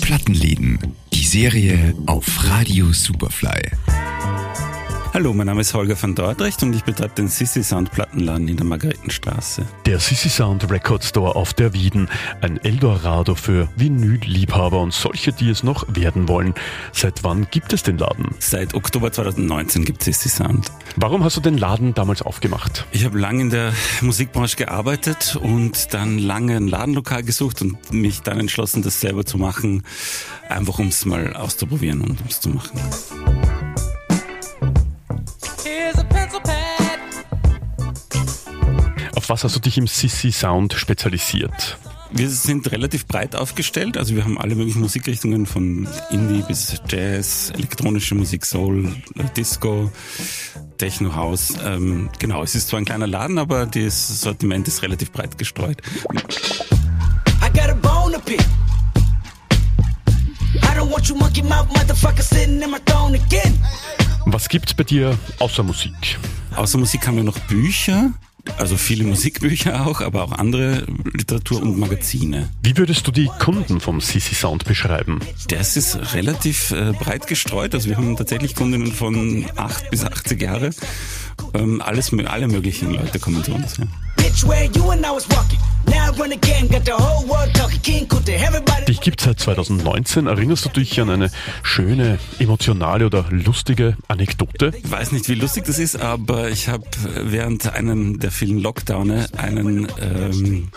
Plattenläden. Die Serie auf Radio Superfly. Hallo, mein Name ist Holger van Dordrecht und ich betreibe den Sissy Sound Plattenladen in der Margaretenstraße. Der Sissy Sound Record Store auf der Wieden. Ein Eldorado für Vinyl-Liebhaber und solche, die es noch werden wollen. Seit wann gibt es den Laden? Seit Oktober 2019 gibt es Sissy Sound. Warum hast du den Laden damals aufgemacht? Ich habe lange in der Musikbranche gearbeitet und dann lange ein Ladenlokal gesucht und mich dann entschlossen, das selber zu machen, einfach um es mal auszuprobieren und um es zu machen. Was hast du dich im Sissy Sound spezialisiert? Wir sind relativ breit aufgestellt, also wir haben alle möglichen Musikrichtungen von Indie bis Jazz, elektronische Musik, Soul, Disco, Techno House. Ähm, genau, es ist zwar ein kleiner Laden, aber das Sortiment ist relativ breit gestreut. I got a bone to pick. I don't want you monkey mouth motherfucker sitting in my throne again. Was gibt's bei dir außer Musik? Außer Musik haben wir noch Bücher, also viele Musikbücher auch, aber auch andere Literatur und Magazine. Wie würdest du die Kunden vom CC Sound beschreiben? Das ist relativ äh, breit gestreut. Also wir haben tatsächlich Kundinnen von 8 bis 80 Jahre. Ähm, alles, alle möglichen Leute kommen zu uns. Ja. Dich gibt seit 2019. Erinnerst du dich an eine schöne, emotionale oder lustige Anekdote? Ich weiß nicht, wie lustig das ist, aber ich habe während einem der vielen Lockdowne einen ähm,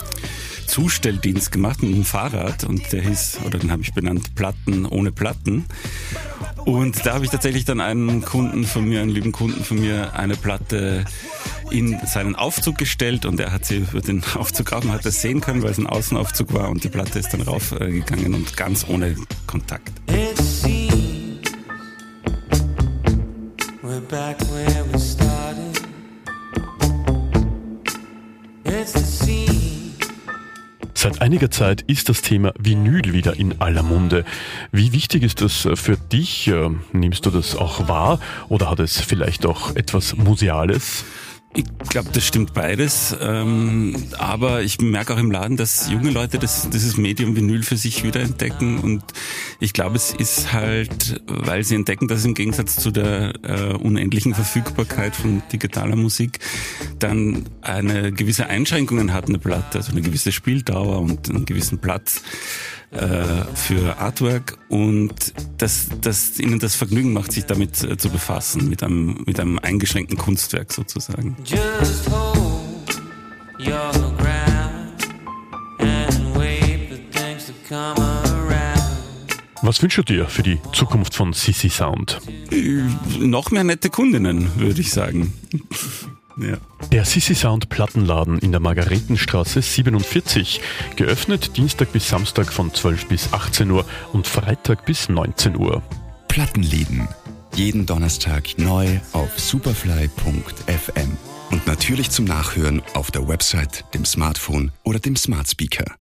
Zustelldienst gemacht mit einem Fahrrad und der hieß, oder den habe ich benannt, Platten ohne Platten. Und da habe ich tatsächlich dann einen Kunden von mir, einen lieben Kunden von mir, eine Platte in seinen Aufzug gestellt und er hat sie über den Aufzug rauf, man hat das sehen können, weil es ein Außenaufzug war und die Platte ist dann raufgegangen und ganz ohne Kontakt. Seit einiger Zeit ist das Thema Vinyl wieder in aller Munde. Wie wichtig ist das für dich? Nimmst du das auch wahr oder hat es vielleicht auch etwas Museales? Ich glaube, das stimmt beides. Ähm, aber ich merke auch im Laden, dass junge Leute das, dieses Medium Vinyl für sich wiederentdecken. Und ich glaube, es ist halt, weil sie entdecken, dass im Gegensatz zu der äh, unendlichen Verfügbarkeit von digitaler Musik dann eine gewisse Einschränkungen hat, eine Platte, also eine gewisse Spieldauer und einen gewissen Platz äh, für Artwork und dass, dass ihnen das Vergnügen macht, sich damit äh, zu befassen, mit einem, mit einem eingeschränkten Kunstwerk sozusagen. Was wünschst du dir für die Zukunft von Sissy Sound? Äh, noch mehr nette Kundinnen, würde ich sagen. Ja. Der Sissy Sound Plattenladen in der Margaretenstraße 47. Geöffnet Dienstag bis Samstag von 12 bis 18 Uhr und Freitag bis 19 Uhr. Plattenläden. Jeden Donnerstag neu auf superfly.fm. Und natürlich zum Nachhören auf der Website, dem Smartphone oder dem Smart Speaker.